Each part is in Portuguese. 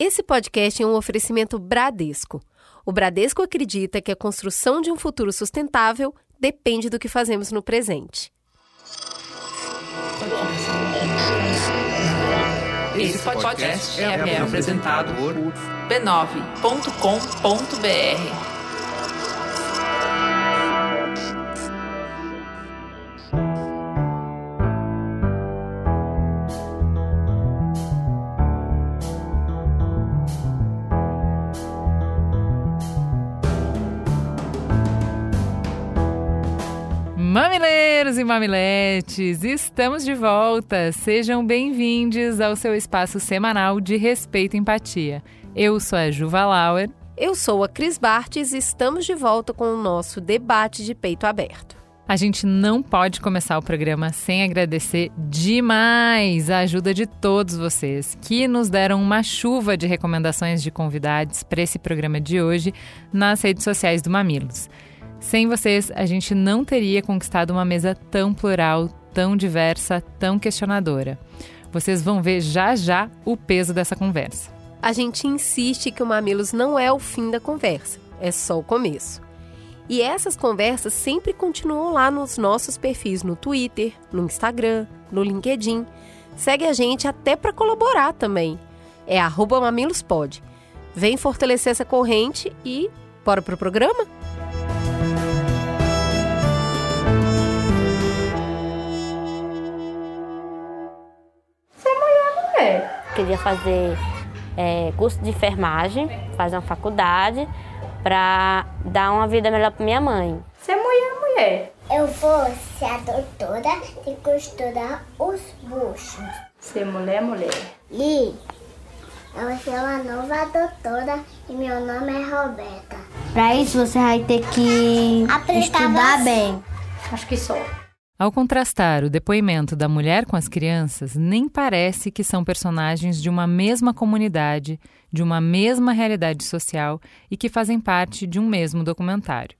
Esse podcast é um oferecimento Bradesco. O Bradesco acredita que a construção de um futuro sustentável depende do que fazemos no presente. Esse podcast é, é apresentado por b9.com.br. e mamiletes, estamos de volta. Sejam bem-vindos ao seu espaço semanal de respeito e empatia. Eu sou a Juva Lauer. Eu sou a Cris Bartes e estamos de volta com o nosso debate de peito aberto. A gente não pode começar o programa sem agradecer demais a ajuda de todos vocês que nos deram uma chuva de recomendações de convidados para esse programa de hoje nas redes sociais do Mamilos. Sem vocês, a gente não teria conquistado uma mesa tão plural, tão diversa, tão questionadora. Vocês vão ver já já o peso dessa conversa. A gente insiste que o Mamilos não é o fim da conversa, é só o começo. E essas conversas sempre continuam lá nos nossos perfis no Twitter, no Instagram, no LinkedIn. Segue a gente até para colaborar também. É mamilospod. Vem fortalecer essa corrente e bora pro programa? Queria fazer é, curso de enfermagem, fazer uma faculdade para dar uma vida melhor para minha mãe. Ser mulher, mulher. Eu vou ser a doutora e costurar os buchos. Ser mulher, mulher. E eu vou ser uma nova doutora e meu nome é Roberta. Para isso você vai ter que estudar você. bem. Acho que só. Ao contrastar o depoimento da mulher com as crianças, nem parece que são personagens de uma mesma comunidade, de uma mesma realidade social e que fazem parte de um mesmo documentário.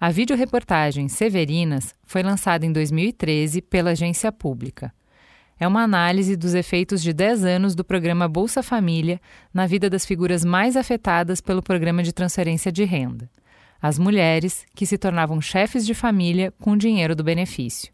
A videoreportagem Severinas foi lançada em 2013 pela agência pública. É uma análise dos efeitos de 10 anos do programa Bolsa Família na vida das figuras mais afetadas pelo programa de transferência de renda as mulheres que se tornavam chefes de família com o dinheiro do benefício,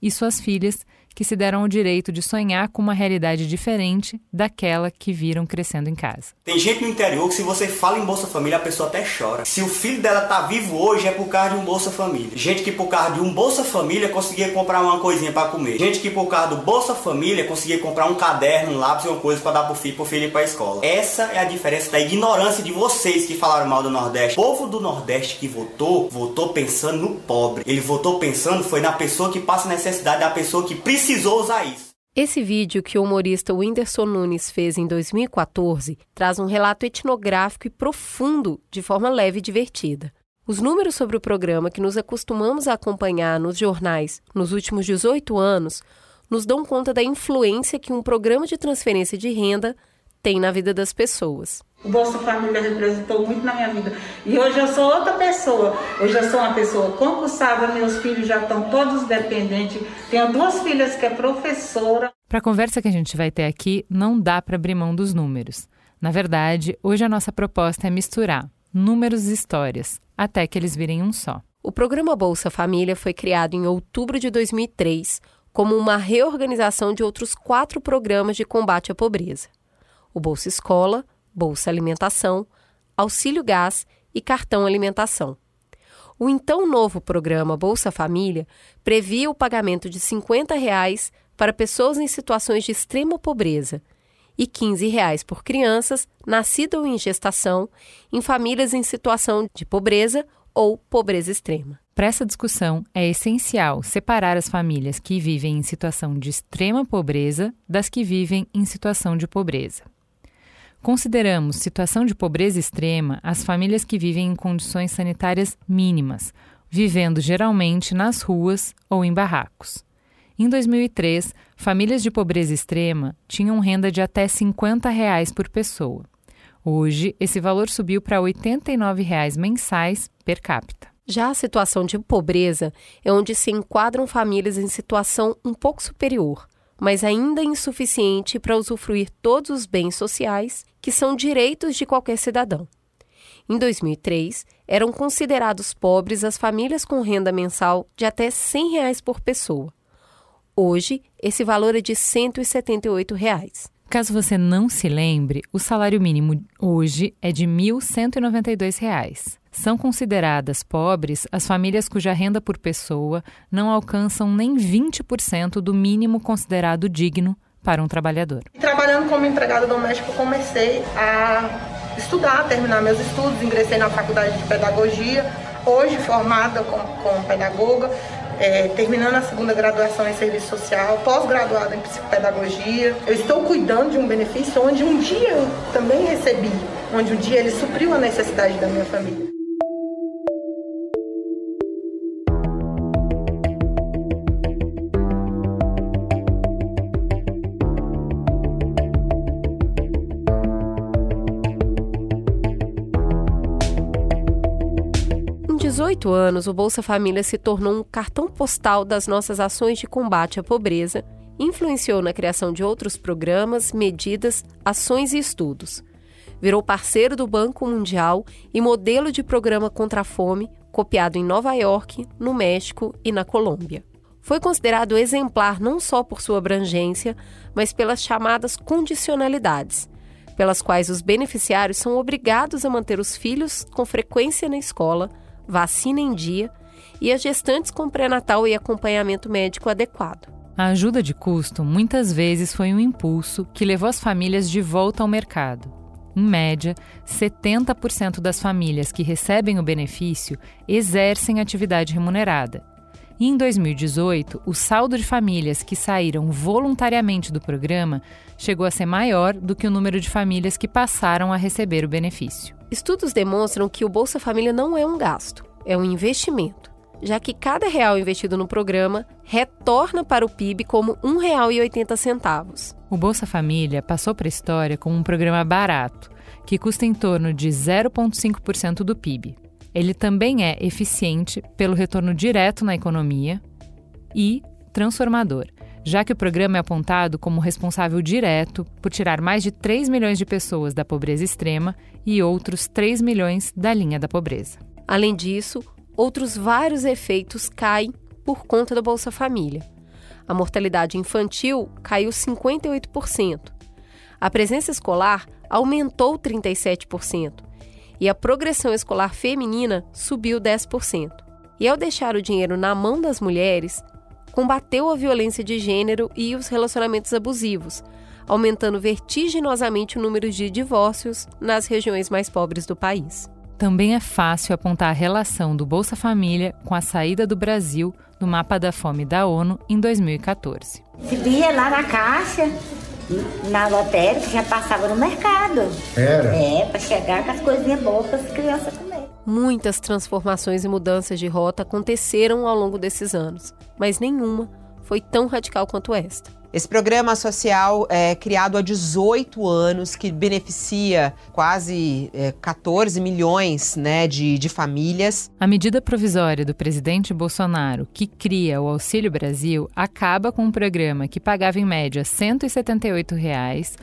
e suas filhas que se deram o direito de sonhar com uma realidade diferente daquela que viram crescendo em casa. Tem gente no interior que se você fala em Bolsa Família, a pessoa até chora. Se o filho dela tá vivo hoje é por causa de um Bolsa Família. Gente que por causa de um Bolsa Família conseguia comprar uma coisinha para comer. Gente que por causa do Bolsa Família conseguia comprar um caderno, um lápis uma coisa para dar pro filho, pro filho ir pra escola. Essa é a diferença da ignorância de vocês que falaram mal do Nordeste. O povo do Nordeste que votou, votou pensando no pobre. Ele votou pensando foi na pessoa que passa necessidade, da pessoa que precisa precisou usar isso. Esse vídeo que o humorista Whindersson Nunes fez em 2014 traz um relato etnográfico e profundo, de forma leve e divertida. Os números sobre o programa que nos acostumamos a acompanhar nos jornais nos últimos 18 anos nos dão conta da influência que um programa de transferência de renda tem na vida das pessoas. O Bolsa Família representou muito na minha vida. E hoje eu sou outra pessoa. Hoje eu sou uma pessoa concursada, meus filhos já estão todos dependentes. Tenho duas filhas que é professora. Para a conversa que a gente vai ter aqui, não dá para abrir mão dos números. Na verdade, hoje a nossa proposta é misturar números e histórias, até que eles virem um só. O programa Bolsa Família foi criado em outubro de 2003 como uma reorganização de outros quatro programas de combate à pobreza: o Bolsa Escola, Bolsa Alimentação, Auxílio Gás e Cartão Alimentação. O então novo programa Bolsa Família previa o pagamento de 50 reais para pessoas em situações de extrema pobreza e 15 reais por crianças nascidas ou em gestação em famílias em situação de pobreza ou pobreza extrema. Para essa discussão, é essencial separar as famílias que vivem em situação de extrema pobreza das que vivem em situação de pobreza. Consideramos situação de pobreza extrema as famílias que vivem em condições sanitárias mínimas, vivendo geralmente nas ruas ou em barracos. Em 2003, famílias de pobreza extrema tinham renda de até 50 reais por pessoa. Hoje, esse valor subiu para 89 reais mensais per capita. Já a situação de pobreza é onde se enquadram famílias em situação um pouco superior, mas ainda insuficiente para usufruir todos os bens sociais que são direitos de qualquer cidadão. Em 2003, eram considerados pobres as famílias com renda mensal de até 100 reais por pessoa. Hoje, esse valor é de 178 reais. Caso você não se lembre, o salário mínimo hoje é de R$ 1.192. São consideradas pobres as famílias cuja renda por pessoa não alcançam nem 20% do mínimo considerado digno para um trabalhador. Trabalhando como empregada doméstica, comecei a estudar, terminar meus estudos, ingressei na faculdade de pedagogia, hoje formada como, como pedagoga, é, terminando a segunda graduação em serviço social, pós-graduada em psicopedagogia. Eu estou cuidando de um benefício onde um dia eu também recebi, onde um dia ele supriu a necessidade da minha família. 18 anos, o Bolsa Família se tornou um cartão postal das nossas ações de combate à pobreza, influenciou na criação de outros programas, medidas, ações e estudos. Virou parceiro do Banco Mundial e modelo de programa contra a fome, copiado em Nova York, no México e na Colômbia. Foi considerado exemplar não só por sua abrangência, mas pelas chamadas condicionalidades, pelas quais os beneficiários são obrigados a manter os filhos com frequência na escola, vacina em dia e as gestantes com pré-natal e acompanhamento médico adequado. A ajuda de custo muitas vezes foi um impulso que levou as famílias de volta ao mercado. Em média, 70% das famílias que recebem o benefício exercem atividade remunerada. E em 2018, o saldo de famílias que saíram voluntariamente do programa chegou a ser maior do que o número de famílias que passaram a receber o benefício. Estudos demonstram que o Bolsa Família não é um gasto, é um investimento, já que cada real investido no programa retorna para o PIB como R$ 1,80. O Bolsa Família passou para a história como um programa barato, que custa em torno de 0,5% do PIB. Ele também é eficiente pelo retorno direto na economia e transformador, já que o programa é apontado como responsável direto por tirar mais de 3 milhões de pessoas da pobreza extrema e outros 3 milhões da linha da pobreza. Além disso, outros vários efeitos caem por conta do Bolsa Família. A mortalidade infantil caiu 58%. A presença escolar aumentou 37% e a progressão escolar feminina subiu 10%. E ao deixar o dinheiro na mão das mulheres, combateu a violência de gênero e os relacionamentos abusivos, aumentando vertiginosamente o número de divórcios nas regiões mais pobres do país. Também é fácil apontar a relação do Bolsa Família com a saída do Brasil do mapa da fome da ONU em 2014. Se via lá na caixa, na lotérica, já passava no mercado. Era? É, para chegar com as coisinhas boas para as crianças comer. Muitas transformações e mudanças de rota aconteceram ao longo desses anos, mas nenhuma foi tão radical quanto esta. Esse programa social é criado há 18 anos, que beneficia quase é, 14 milhões né, de, de famílias. A medida provisória do presidente Bolsonaro, que cria o Auxílio Brasil, acaba com um programa que pagava em média 178 reais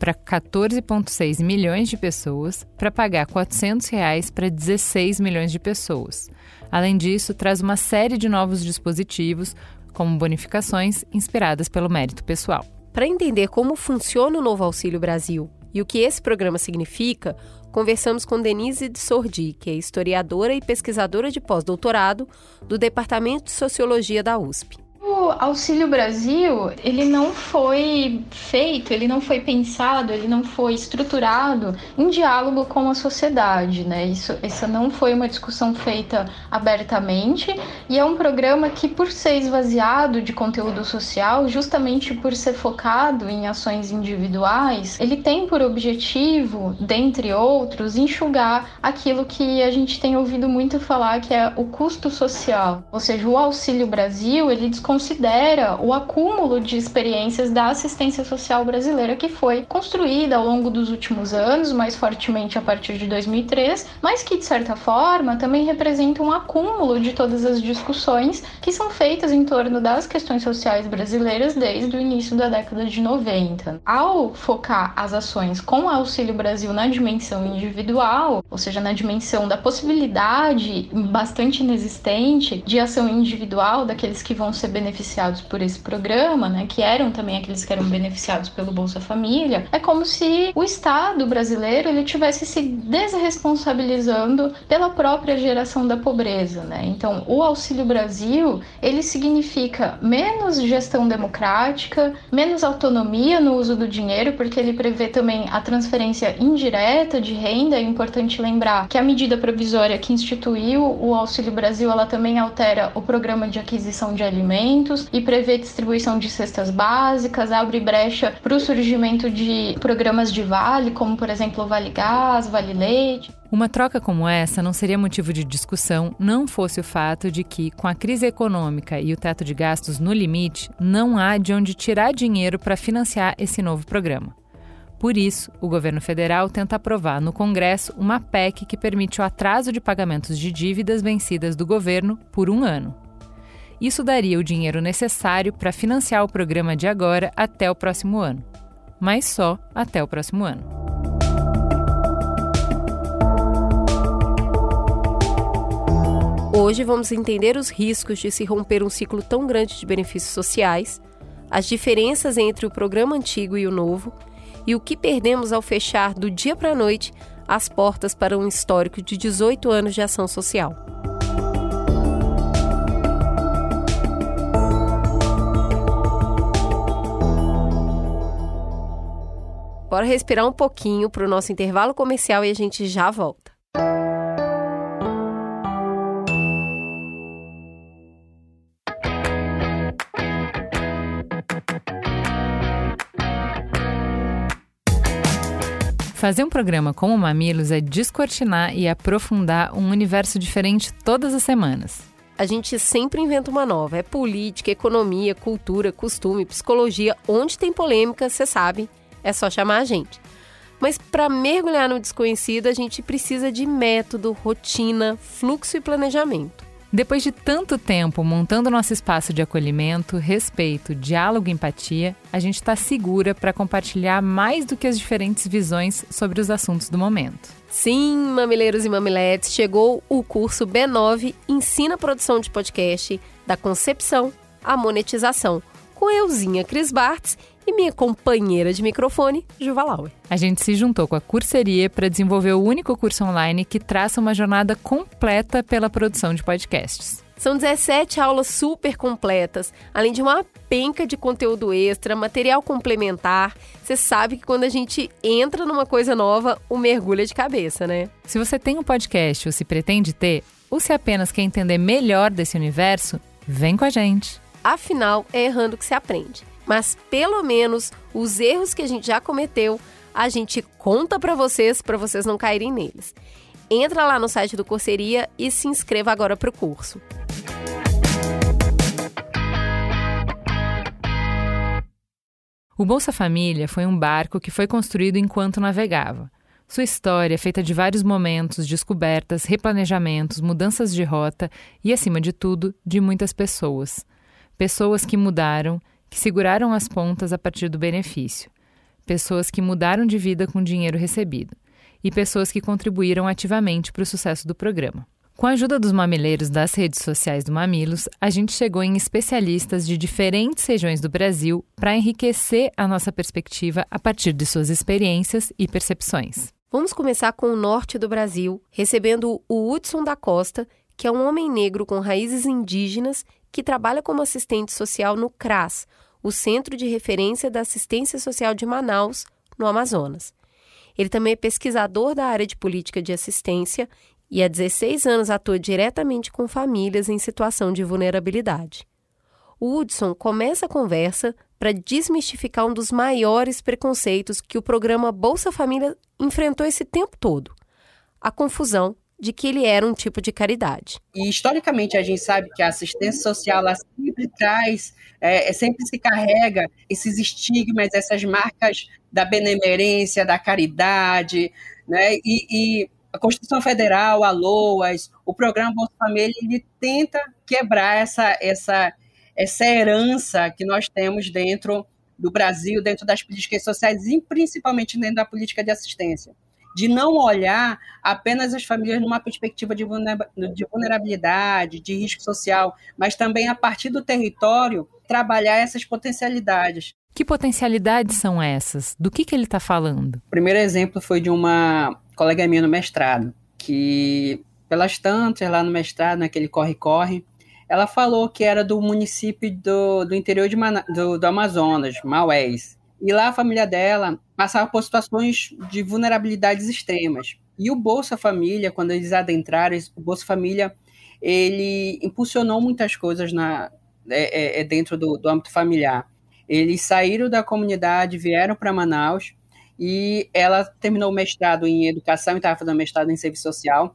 para 14,6 milhões de pessoas, para pagar 400 reais para 16 milhões de pessoas. Além disso, traz uma série de novos dispositivos, como bonificações inspiradas pelo mérito pessoal. Para entender como funciona o Novo Auxílio Brasil e o que esse programa significa, conversamos com Denise de Sordi, que é historiadora e pesquisadora de pós-doutorado do Departamento de Sociologia da USP. O Auxílio Brasil, ele não foi feito, ele não foi pensado, ele não foi estruturado em diálogo com a sociedade, né? Isso, essa não foi uma discussão feita abertamente e é um programa que, por ser esvaziado de conteúdo social, justamente por ser focado em ações individuais, ele tem por objetivo, dentre outros, enxugar aquilo que a gente tem ouvido muito falar que é o custo social. Ou seja, o Auxílio Brasil, ele desconsidera considera o acúmulo de experiências da assistência social brasileira que foi construída ao longo dos últimos anos, mais fortemente a partir de 2003, mas que de certa forma também representa um acúmulo de todas as discussões que são feitas em torno das questões sociais brasileiras desde o início da década de 90. Ao focar as ações com o Auxílio Brasil na dimensão individual, ou seja, na dimensão da possibilidade bastante inexistente de ação individual daqueles que vão ser beneficiados por esse programa, né, que eram também aqueles que eram beneficiados pelo Bolsa Família, é como se o Estado brasileiro ele tivesse se desresponsabilizando pela própria geração da pobreza, né? Então, o Auxílio Brasil, ele significa menos gestão democrática, menos autonomia no uso do dinheiro, porque ele prevê também a transferência indireta de renda. É importante lembrar que a medida provisória que instituiu o Auxílio Brasil, ela também altera o programa de aquisição de alimentos e prevê distribuição de cestas básicas, abre brecha para o surgimento de programas de vale, como por exemplo o Vale Gás, Vale Leite. Uma troca como essa não seria motivo de discussão não fosse o fato de que, com a crise econômica e o teto de gastos no limite, não há de onde tirar dinheiro para financiar esse novo programa. Por isso, o governo federal tenta aprovar no Congresso uma PEC que permite o atraso de pagamentos de dívidas vencidas do governo por um ano. Isso daria o dinheiro necessário para financiar o programa de agora até o próximo ano. Mas só até o próximo ano. Hoje vamos entender os riscos de se romper um ciclo tão grande de benefícios sociais, as diferenças entre o programa antigo e o novo e o que perdemos ao fechar do dia para a noite as portas para um histórico de 18 anos de ação social. Bora respirar um pouquinho para o nosso intervalo comercial e a gente já volta. Fazer um programa como o Mamilos é descortinar e aprofundar um universo diferente todas as semanas. A gente sempre inventa uma nova. É política, economia, cultura, costume, psicologia. Onde tem polêmica, você sabe, é só chamar a gente. Mas para mergulhar no desconhecido, a gente precisa de método, rotina, fluxo e planejamento. Depois de tanto tempo montando nosso espaço de acolhimento, respeito, diálogo e empatia, a gente está segura para compartilhar mais do que as diferentes visões sobre os assuntos do momento. Sim, mamileiros e mamiletes, chegou o curso B9 Ensina Produção de Podcast, da concepção à monetização, com euzinha Cris Bartz e minha companheira de microfone, Juva Lauer. A gente se juntou com a Curseria para desenvolver o único curso online que traça uma jornada completa pela produção de podcasts. São 17 aulas super completas, além de uma penca de conteúdo extra, material complementar. Você sabe que quando a gente entra numa coisa nova, o mergulho é de cabeça, né? Se você tem um podcast ou se pretende ter, ou se apenas quer entender melhor desse universo, vem com a gente. Afinal, é errando que se aprende mas pelo menos os erros que a gente já cometeu, a gente conta para vocês, para vocês não caírem neles. Entra lá no site do Corseria e se inscreva agora para o curso. O Bolsa Família foi um barco que foi construído enquanto navegava. Sua história é feita de vários momentos, descobertas, replanejamentos, mudanças de rota e, acima de tudo, de muitas pessoas. Pessoas que mudaram que seguraram as pontas a partir do benefício, pessoas que mudaram de vida com o dinheiro recebido e pessoas que contribuíram ativamente para o sucesso do programa. Com a ajuda dos mamileiros das redes sociais do Mamilos, a gente chegou em especialistas de diferentes regiões do Brasil para enriquecer a nossa perspectiva a partir de suas experiências e percepções. Vamos começar com o norte do Brasil, recebendo o Hudson da Costa, que é um homem negro com raízes indígenas que trabalha como assistente social no CRAS, o Centro de Referência da Assistência Social de Manaus, no Amazonas. Ele também é pesquisador da área de política de assistência e há 16 anos atua diretamente com famílias em situação de vulnerabilidade. O Hudson começa a conversa para desmistificar um dos maiores preconceitos que o programa Bolsa Família enfrentou esse tempo todo: a confusão de que ele era um tipo de caridade. E historicamente a gente sabe que a assistência social sempre traz, é, é sempre se carrega esses estigmas, essas marcas da benemerência, da caridade, né? E, e a Constituição Federal, a LOAS, o programa Bolsa Família, ele tenta quebrar essa, essa, essa herança que nós temos dentro do Brasil, dentro das políticas sociais e principalmente dentro da política de assistência de não olhar apenas as famílias numa perspectiva de vulnerabilidade, de risco social, mas também a partir do território trabalhar essas potencialidades. Que potencialidades são essas? Do que, que ele está falando? O primeiro exemplo foi de uma colega minha no mestrado, que pelas tantas lá no mestrado, naquele corre-corre, ela falou que era do município do, do interior de do, do Amazonas, Maués. E lá a família dela passava por situações de vulnerabilidades extremas. E o Bolsa Família, quando eles adentraram, o Bolsa Família, ele impulsionou muitas coisas na, é, é, é, dentro do, do âmbito familiar. Eles saíram da comunidade, vieram para Manaus, e ela terminou o mestrado em educação e estava fazendo mestrado em serviço social.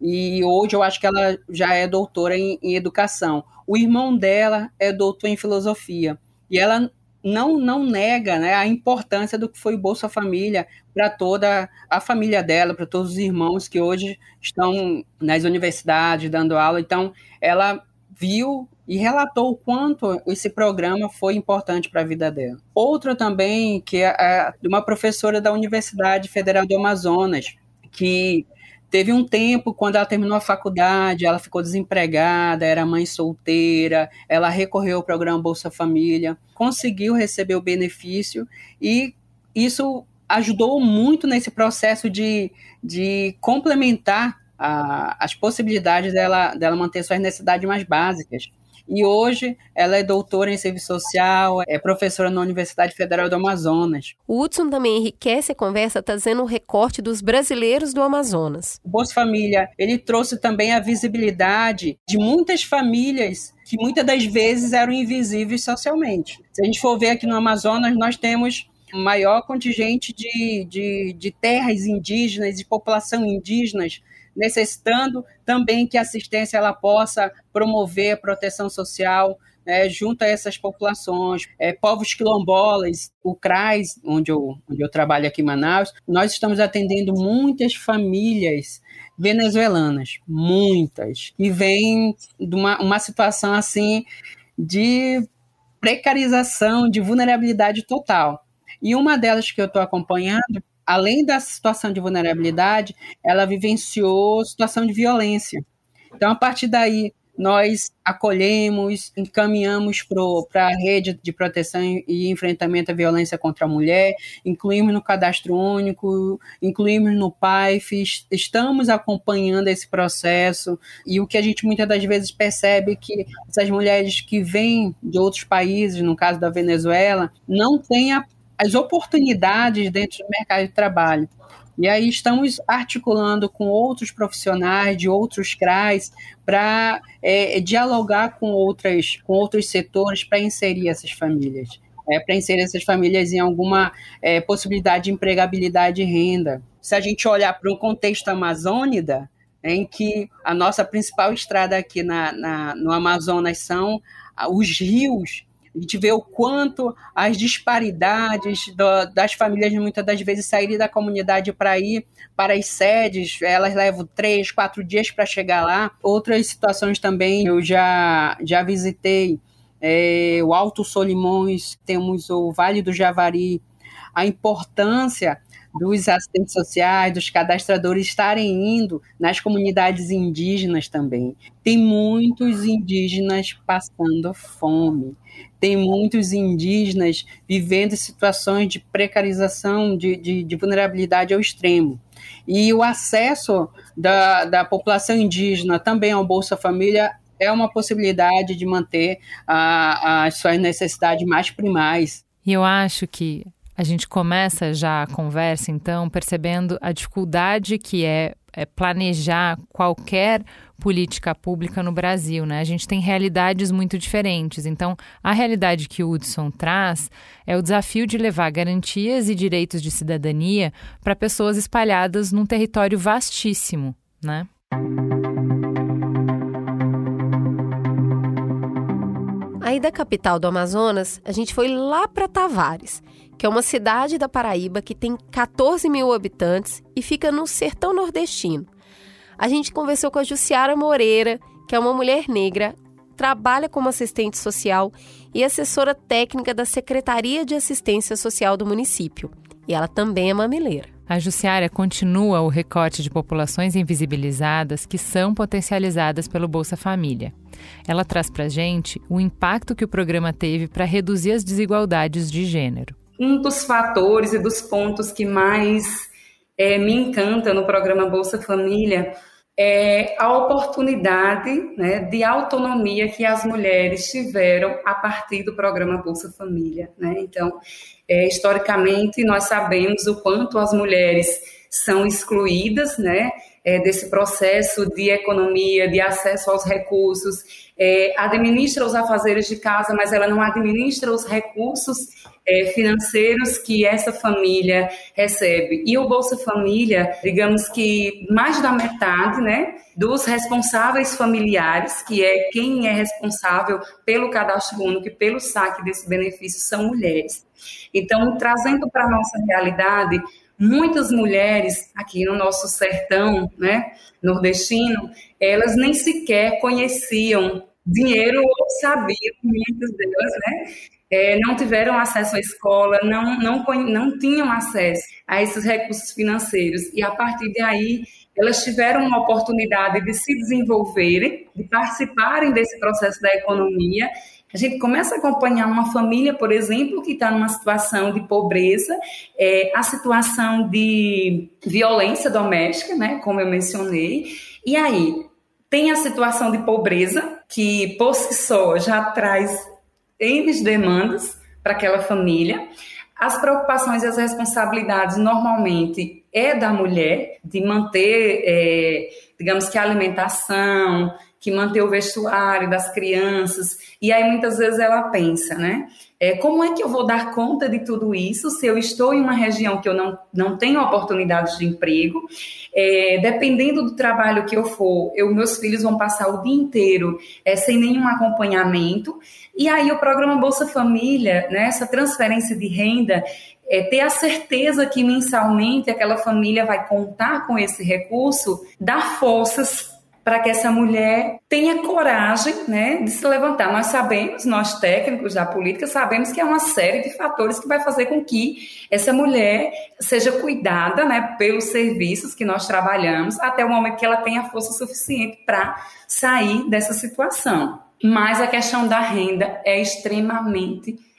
E hoje eu acho que ela já é doutora em, em educação. O irmão dela é doutor em filosofia. E ela não, não nega né, a importância do que foi o Bolsa Família para toda a família dela, para todos os irmãos que hoje estão nas universidades dando aula. Então, ela viu e relatou o quanto esse programa foi importante para a vida dela. Outra também, que é de uma professora da Universidade Federal do Amazonas, que Teve um tempo, quando ela terminou a faculdade, ela ficou desempregada, era mãe solteira, ela recorreu ao programa Bolsa Família, conseguiu receber o benefício e isso ajudou muito nesse processo de, de complementar a, as possibilidades dela, dela manter suas necessidades mais básicas. E hoje ela é doutora em serviço social, é professora na Universidade Federal do Amazonas. O Hudson também enriquece a conversa trazendo um recorte dos brasileiros do Amazonas. O Bolsa Família, ele trouxe também a visibilidade de muitas famílias que muitas das vezes eram invisíveis socialmente. Se a gente for ver aqui no Amazonas, nós temos maior contingente de, de, de terras indígenas e população indígenas necessitando também que a assistência ela possa promover a proteção social né, junto a essas populações, é, povos quilombolas, o CRAS, onde eu, onde eu trabalho aqui em Manaus, nós estamos atendendo muitas famílias venezuelanas, muitas, que vêm de uma, uma situação assim de precarização, de vulnerabilidade total. E uma delas que eu estou acompanhando além da situação de vulnerabilidade, ela vivenciou situação de violência. Então, a partir daí, nós acolhemos, encaminhamos para a rede de proteção e enfrentamento à violência contra a mulher, incluímos no cadastro único, incluímos no PAIF, estamos acompanhando esse processo e o que a gente muitas das vezes percebe é que essas mulheres que vêm de outros países, no caso da Venezuela, não têm a as oportunidades dentro do mercado de trabalho. E aí estamos articulando com outros profissionais de outros CRAs para é, dialogar com, outras, com outros setores para inserir essas famílias. É, para inserir essas famílias em alguma é, possibilidade de empregabilidade e renda. Se a gente olhar para um contexto amazônida, em que a nossa principal estrada aqui na, na, no Amazonas são os rios a gente vê o quanto as disparidades do, das famílias muitas das vezes saírem da comunidade para ir para as sedes, elas levam três, quatro dias para chegar lá. Outras situações também eu já, já visitei é, o Alto Solimões, temos o Vale do Javari, a importância dos assistentes sociais, dos cadastradores estarem indo nas comunidades indígenas também. Tem muitos indígenas passando fome tem muitos indígenas vivendo situações de precarização, de, de, de vulnerabilidade ao extremo. E o acesso da, da população indígena também ao Bolsa Família é uma possibilidade de manter a, as suas necessidades mais primais. E eu acho que a gente começa já a conversa, então, percebendo a dificuldade que é, é planejar qualquer política pública no Brasil, né? A gente tem realidades muito diferentes. Então, a realidade que o Hudson traz é o desafio de levar garantias e direitos de cidadania para pessoas espalhadas num território vastíssimo, né? Aí da capital do Amazonas, a gente foi lá para Tavares, que é uma cidade da Paraíba que tem 14 mil habitantes e fica no sertão nordestino. A gente conversou com a Jussiara Moreira, que é uma mulher negra, trabalha como assistente social e assessora técnica da Secretaria de Assistência Social do município. E ela também é mamileira. A Jussiara continua o recorte de populações invisibilizadas que são potencializadas pelo Bolsa Família. Ela traz para gente o impacto que o programa teve para reduzir as desigualdades de gênero. Um dos fatores e dos pontos que mais é, me encanta no programa Bolsa Família é a oportunidade né, de autonomia que as mulheres tiveram a partir do programa Bolsa Família. Né? Então, é, historicamente, nós sabemos o quanto as mulheres são excluídas né, é, desse processo de economia, de acesso aos recursos, é, administra os afazeres de casa, mas ela não administra os recursos é, financeiros que essa família recebe. E o Bolsa Família, digamos que mais da metade, né, dos responsáveis familiares, que é quem é responsável pelo cadastro único e pelo saque desse benefício, são mulheres. Então, trazendo para a nossa realidade, muitas mulheres aqui no nosso sertão, né, nordestino, elas nem sequer conheciam dinheiro ou sabiam, muitas delas, né, é, não tiveram acesso à escola, não, não, não tinham acesso a esses recursos financeiros. E a partir daí, elas tiveram uma oportunidade de se desenvolverem, de participarem desse processo da economia. A gente começa a acompanhar uma família, por exemplo, que está numa situação de pobreza, é, a situação de violência doméstica, né, como eu mencionei. E aí, tem a situação de pobreza, que por si só já traz N demandas para aquela família. As preocupações e as responsabilidades normalmente é da mulher de manter, é, digamos que a alimentação, que manter o vestuário das crianças. E aí muitas vezes ela pensa, né? É, como é que eu vou dar conta de tudo isso se eu estou em uma região que eu não, não tenho oportunidades de emprego? É, dependendo do trabalho que eu for, eu, meus filhos vão passar o dia inteiro é, sem nenhum acompanhamento. E aí o programa Bolsa Família, né, essa transferência de renda, é, ter a certeza que mensalmente aquela família vai contar com esse recurso, dá forças para que essa mulher tenha coragem né, de se levantar. Nós sabemos, nós técnicos da política, sabemos que é uma série de fatores que vai fazer com que essa mulher seja cuidada né, pelos serviços que nós trabalhamos até o momento que ela tenha força suficiente para sair dessa situação. Mas a questão da renda é extremamente importante,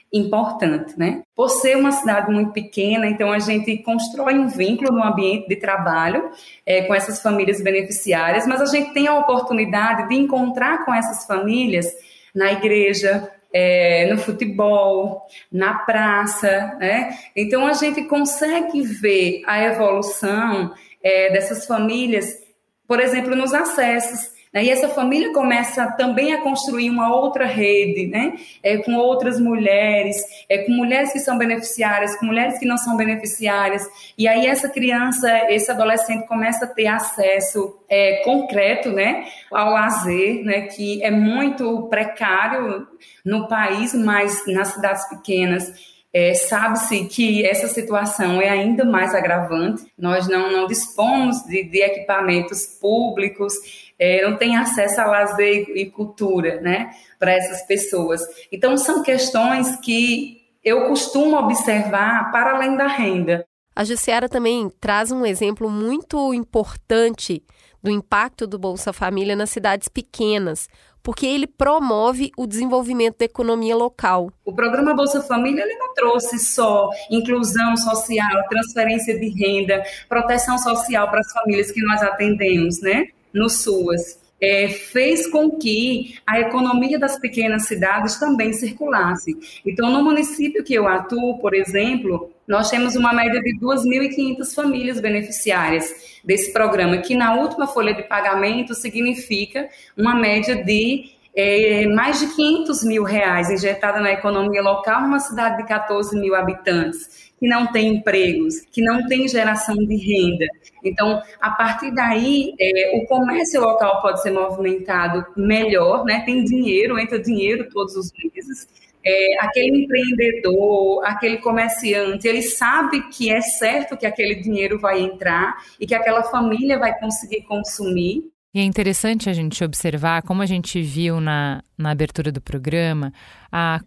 né? Por ser uma cidade muito pequena, então a gente constrói um vínculo no ambiente de trabalho é, com essas famílias beneficiárias, mas a gente tem a oportunidade de encontrar com essas famílias na igreja, é, no futebol, na praça, né? Então a gente consegue ver a evolução é, dessas famílias, por exemplo, nos acessos. Né? E essa família começa também a construir uma outra rede, né? É, com outras mulheres, é, com mulheres que são beneficiárias, com mulheres que não são beneficiárias. E aí essa criança, esse adolescente começa a ter acesso é, concreto né, ao lazer, né, que é muito precário no país, mas nas cidades pequenas é, Sabe-se que essa situação é ainda mais agravante. Nós não, não dispomos de, de equipamentos públicos, é, não tem acesso a lazer e cultura né, para essas pessoas. Então, são questões que eu costumo observar para além da renda. A Jussiara também traz um exemplo muito importante do impacto do Bolsa Família nas cidades pequenas, porque ele promove o desenvolvimento da economia local. O programa Bolsa Família ele não trouxe só inclusão social, transferência de renda, proteção social para as famílias que nós atendemos, né, no SUAS é, fez com que a economia das pequenas cidades também circulasse. Então, no município que eu atuo, por exemplo, nós temos uma média de 2.500 famílias beneficiárias desse programa, que na última folha de pagamento significa uma média de é, mais de 500 mil reais injetada na economia local numa cidade de 14 mil habitantes que não têm empregos, que não têm geração de renda. Então, a partir daí, é, o comércio local pode ser movimentado melhor, né? Tem dinheiro, entra dinheiro todos os meses. É, aquele empreendedor, aquele comerciante, ele sabe que é certo que aquele dinheiro vai entrar e que aquela família vai conseguir consumir. E é interessante a gente observar, como a gente viu na, na abertura do programa, a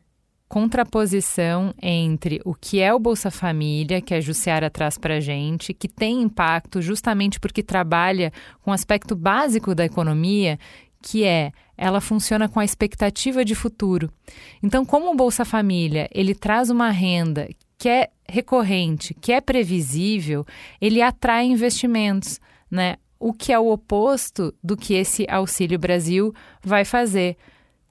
contraposição entre o que é o Bolsa Família, que a Jussiara traz para a gente, que tem impacto justamente porque trabalha com um aspecto básico da economia, que é ela funciona com a expectativa de futuro. Então, como o Bolsa Família ele traz uma renda que é recorrente, que é previsível, ele atrai investimentos, né? o que é o oposto do que esse Auxílio Brasil vai fazer.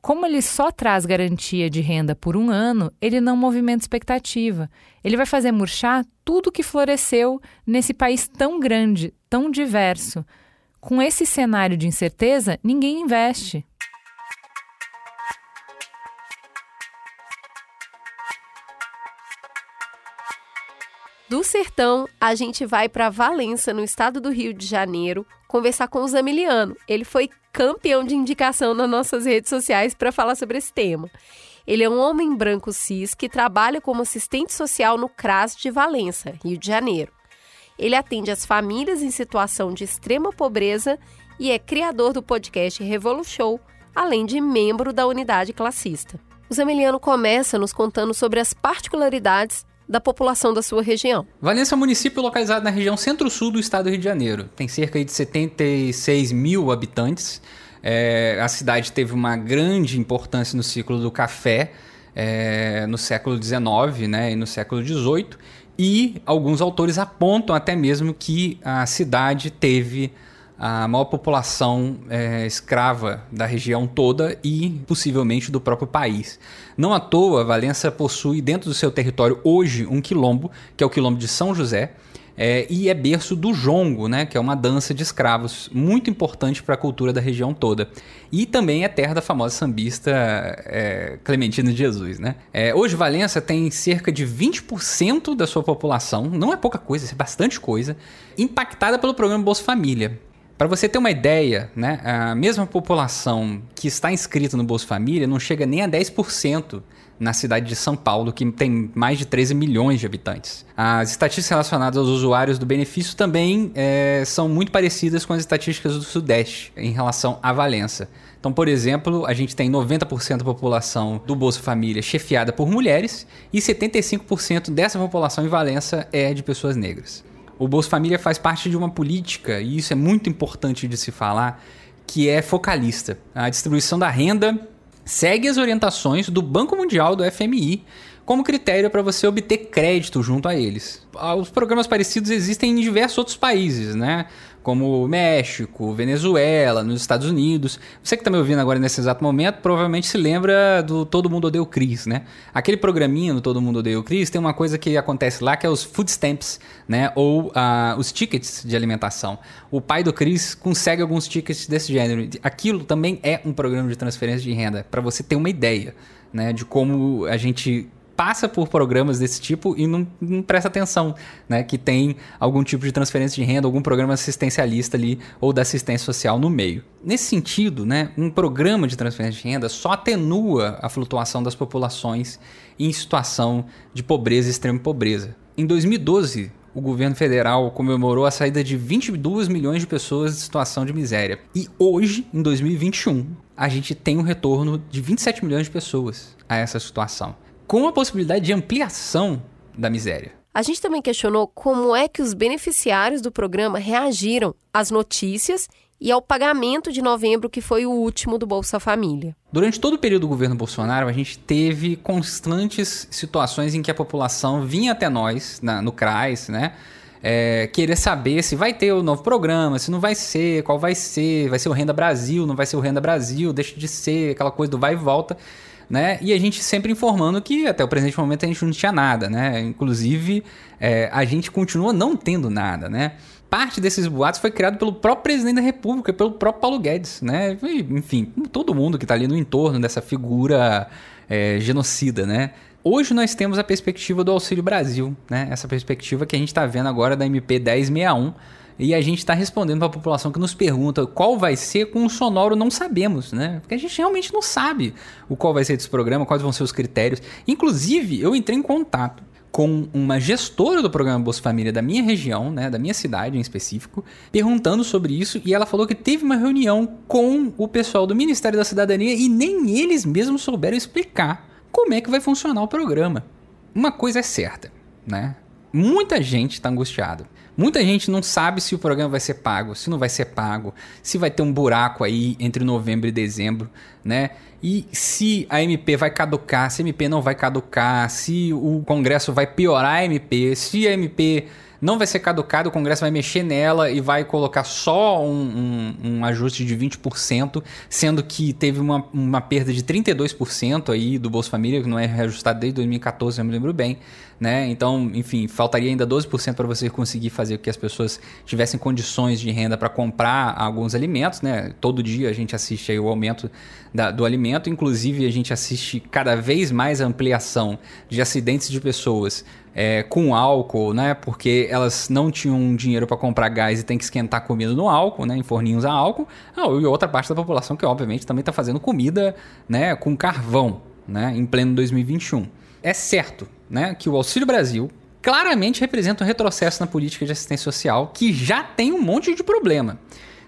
Como ele só traz garantia de renda por um ano, ele não movimenta expectativa. Ele vai fazer murchar tudo que floresceu nesse país tão grande, tão diverso. Com esse cenário de incerteza, ninguém investe. Do sertão, a gente vai para Valença, no estado do Rio de Janeiro, conversar com o Zamiliano. Ele foi campeão de indicação nas nossas redes sociais para falar sobre esse tema. Ele é um homem branco cis que trabalha como assistente social no CRAS de Valença, Rio de Janeiro. Ele atende as famílias em situação de extrema pobreza e é criador do podcast Revolution, além de membro da unidade classista. O Zamiliano começa nos contando sobre as particularidades da população da sua região. Valença é um município localizado na região centro-sul do estado do Rio de Janeiro. Tem cerca de 76 mil habitantes. É, a cidade teve uma grande importância no ciclo do café é, no século XIX né, e no século XVIII. E alguns autores apontam até mesmo que a cidade teve a maior população é, escrava da região toda e possivelmente do próprio país. Não à toa, Valença possui dentro do seu território hoje um quilombo, que é o quilombo de São José, é, e é berço do jongo, né, que é uma dança de escravos muito importante para a cultura da região toda. E também é terra da famosa sambista é, Clementina de Jesus. Né? É, hoje, Valença tem cerca de 20% da sua população, não é pouca coisa, é bastante coisa, impactada pelo programa Bolsa Família. Para você ter uma ideia, né, a mesma população que está inscrita no Bolsa Família não chega nem a 10% na cidade de São Paulo, que tem mais de 13 milhões de habitantes. As estatísticas relacionadas aos usuários do benefício também é, são muito parecidas com as estatísticas do Sudeste em relação à Valença. Então, por exemplo, a gente tem 90% da população do Bolsa Família chefiada por mulheres e 75% dessa população em Valença é de pessoas negras. O Bolsa Família faz parte de uma política, e isso é muito importante de se falar, que é focalista. A distribuição da renda segue as orientações do Banco Mundial, do FMI, como critério para você obter crédito junto a eles. Os programas parecidos existem em diversos outros países, né? como México, Venezuela, nos Estados Unidos. Você que está me ouvindo agora nesse exato momento, provavelmente se lembra do Todo Mundo Odeia o Cris, né? Aquele programinha do Todo Mundo Odeia o Cris tem uma coisa que acontece lá que é os food stamps, né? Ou uh, os tickets de alimentação. O pai do Cris consegue alguns tickets desse gênero. Aquilo também é um programa de transferência de renda, para você ter uma ideia. Né, de como a gente passa por programas desse tipo e não, não, presta atenção, né? Que tem algum tipo de transferência de renda, algum programa assistencialista ali ou da assistência social no meio. Nesse sentido, né, um programa de transferência de renda só atenua a flutuação das populações em situação de pobreza e extrema pobreza. Em 2012, o governo federal comemorou a saída de 22 milhões de pessoas de situação de miséria. E hoje, em 2021, a gente tem um retorno de 27 milhões de pessoas a essa situação com a possibilidade de ampliação da miséria. A gente também questionou como é que os beneficiários do programa reagiram às notícias e ao pagamento de novembro, que foi o último do Bolsa Família. Durante todo o período do governo Bolsonaro, a gente teve constantes situações em que a população vinha até nós, na, no CRAS, né? É, querer saber se vai ter o novo programa, se não vai ser, qual vai ser, vai ser o Renda Brasil, não vai ser o Renda Brasil, deixa de ser, aquela coisa do vai e volta né? E a gente sempre informando que até o presente momento a gente não tinha nada, né? Inclusive, é, a gente continua não tendo nada, né? Parte desses boatos foi criado pelo próprio presidente da República, pelo próprio Paulo Guedes, né? Enfim, todo mundo que está ali no entorno dessa figura é, genocida, né? Hoje nós temos a perspectiva do Auxílio Brasil, né? Essa perspectiva que a gente está vendo agora da MP 1061. E a gente está respondendo para a população que nos pergunta qual vai ser com o sonoro, não sabemos, né? Porque a gente realmente não sabe o qual vai ser desse programa, quais vão ser os critérios. Inclusive, eu entrei em contato com uma gestora do programa Bolsa Família da minha região, né, da minha cidade em específico, perguntando sobre isso e ela falou que teve uma reunião com o pessoal do Ministério da Cidadania e nem eles mesmos souberam explicar como é que vai funcionar o programa. Uma coisa é certa, né? Muita gente está angustiada. Muita gente não sabe se o programa vai ser pago, se não vai ser pago, se vai ter um buraco aí entre novembro e dezembro, né? E se a MP vai caducar, se a MP não vai caducar, se o Congresso vai piorar a MP, se a MP não vai ser caducado, o Congresso vai mexer nela e vai colocar só um, um, um ajuste de 20%, sendo que teve uma, uma perda de 32% aí do Bolsa Família, que não é reajustado desde 2014, eu me lembro bem. Né? Então, enfim, faltaria ainda 12% para você conseguir fazer com que as pessoas tivessem condições de renda para comprar alguns alimentos, né? Todo dia a gente assiste aí o aumento da, do alimento, inclusive a gente assiste cada vez mais ampliação de acidentes de pessoas é, com álcool, né? Porque elas não tinham dinheiro para comprar gás e tem que esquentar comida no álcool, né? Em forninhos a álcool. Ah, e outra parte da população que, obviamente, também está fazendo comida, né? Com carvão, né? Em pleno 2021. É certo, né? Que o Auxílio Brasil claramente representa um retrocesso na política de assistência social que já tem um monte de problema.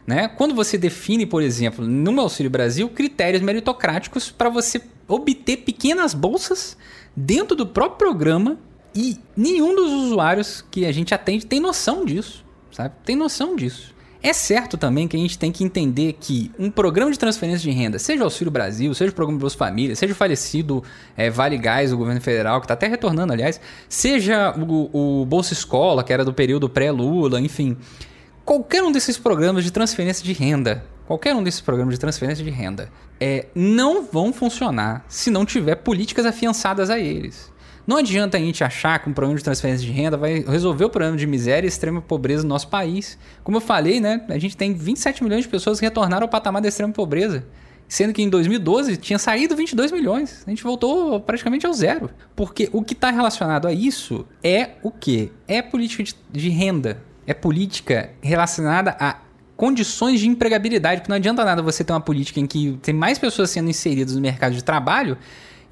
Né? Quando você define, por exemplo, no Auxílio Brasil, critérios meritocráticos para você obter pequenas bolsas dentro do próprio programa e nenhum dos usuários que a gente atende tem noção disso, sabe? Tem noção disso. É certo também que a gente tem que entender que um programa de transferência de renda, seja o Auxílio Brasil, seja o Programa Bolsa Família, seja o falecido é, Vale Gás do governo federal, que está até retornando, aliás, seja o, o Bolsa Escola, que era do período pré-Lula, enfim. Qualquer um desses programas de transferência de renda, qualquer um desses programas de transferência de renda, é, não vão funcionar se não tiver políticas afiançadas a eles. Não adianta a gente achar que um programa de transferência de renda vai resolver o problema de miséria e extrema pobreza no nosso país. Como eu falei, né, a gente tem 27 milhões de pessoas que retornaram ao patamar da extrema pobreza. Sendo que em 2012 tinha saído 22 milhões. A gente voltou praticamente ao zero. Porque o que está relacionado a isso é o quê? É política de, de renda. É política relacionada a condições de empregabilidade. Porque não adianta nada você ter uma política em que tem mais pessoas sendo inseridas no mercado de trabalho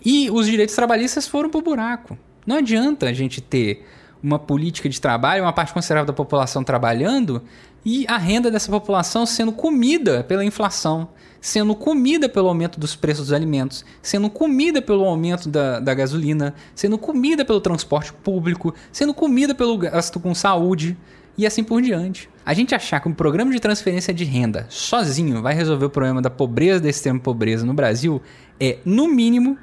e os direitos trabalhistas foram pro buraco. Não adianta a gente ter uma política de trabalho, uma parte considerável da população trabalhando e a renda dessa população sendo comida pela inflação, sendo comida pelo aumento dos preços dos alimentos, sendo comida pelo aumento da, da gasolina, sendo comida pelo transporte público, sendo comida pelo gasto com saúde e assim por diante. A gente achar que um programa de transferência de renda sozinho vai resolver o problema da pobreza, da extrema pobreza no Brasil é, no mínimo,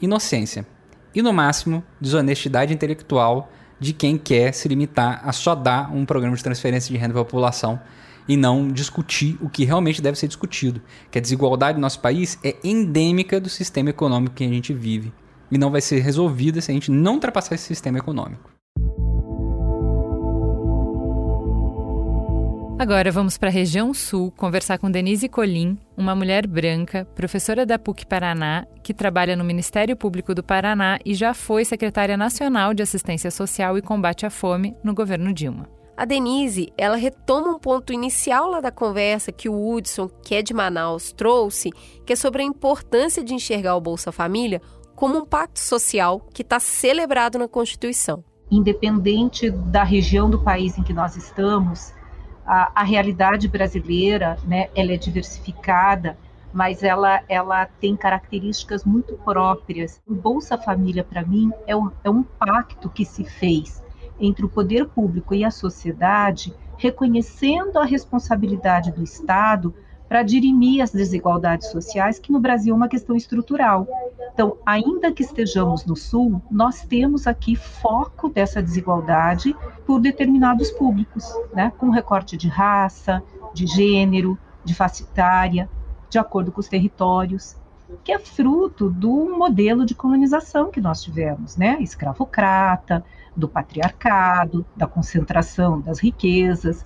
inocência. E no máximo, desonestidade intelectual de quem quer se limitar a só dar um programa de transferência de renda para a população e não discutir o que realmente deve ser discutido. Que a desigualdade no nosso país é endêmica do sistema econômico que a gente vive e não vai ser resolvida se a gente não ultrapassar esse sistema econômico. Agora vamos para a região sul conversar com Denise Colim, uma mulher branca, professora da PUC Paraná, que trabalha no Ministério Público do Paraná e já foi secretária nacional de Assistência Social e Combate à Fome no governo Dilma. A Denise, ela retoma um ponto inicial lá da conversa que o Hudson, que é de Manaus, trouxe, que é sobre a importância de enxergar o Bolsa Família como um pacto social que está celebrado na Constituição. Independente da região do país em que nós estamos, a, a realidade brasileira, né, ela é diversificada, mas ela, ela tem características muito próprias. O Bolsa Família, para mim, é um, é um pacto que se fez entre o poder público e a sociedade, reconhecendo a responsabilidade do Estado para dirimir as desigualdades sociais, que no Brasil é uma questão estrutural. Então, ainda que estejamos no Sul, nós temos aqui foco dessa desigualdade por determinados públicos, né? com recorte de raça, de gênero, de facitária, de acordo com os territórios, que é fruto do modelo de colonização que nós tivemos, né? escravocrata, do patriarcado, da concentração das riquezas.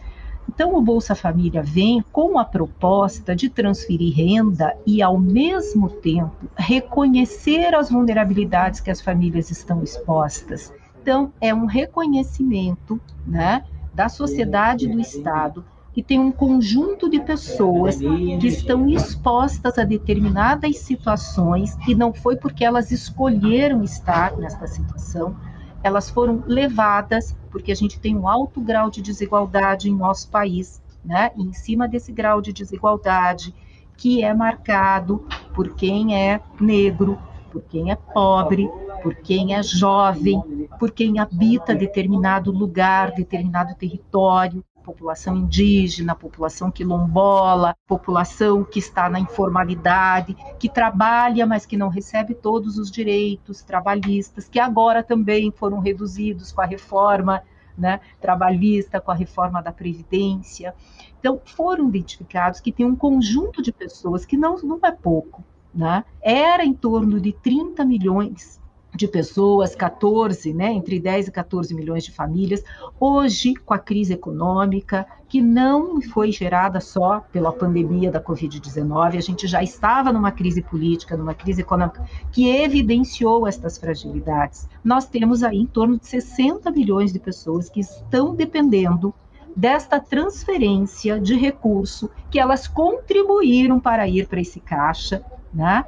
Então, o Bolsa Família vem com a proposta de transferir renda e, ao mesmo tempo, reconhecer as vulnerabilidades que as famílias estão expostas. Então, é um reconhecimento né, da sociedade do Estado que tem um conjunto de pessoas que estão expostas a determinadas situações e não foi porque elas escolheram estar nesta situação, elas foram levadas porque a gente tem um alto grau de desigualdade em nosso país, né? E em cima desse grau de desigualdade que é marcado por quem é negro, por quem é pobre, por quem é jovem, por quem habita determinado lugar, determinado território, população indígena, população quilombola, população que está na informalidade, que trabalha, mas que não recebe todos os direitos trabalhistas, que agora também foram reduzidos com a reforma né, trabalhista, com a reforma da Previdência. Então, foram identificados que tem um conjunto de pessoas que não, não é pouco. Né? Era em torno de 30 milhões de pessoas, 14, né, entre 10 e 14 milhões de famílias. Hoje, com a crise econômica, que não foi gerada só pela pandemia da Covid-19, a gente já estava numa crise política, numa crise econômica, que evidenciou estas fragilidades. Nós temos aí em torno de 60 milhões de pessoas que estão dependendo desta transferência de recurso que elas contribuíram para ir para esse caixa, né?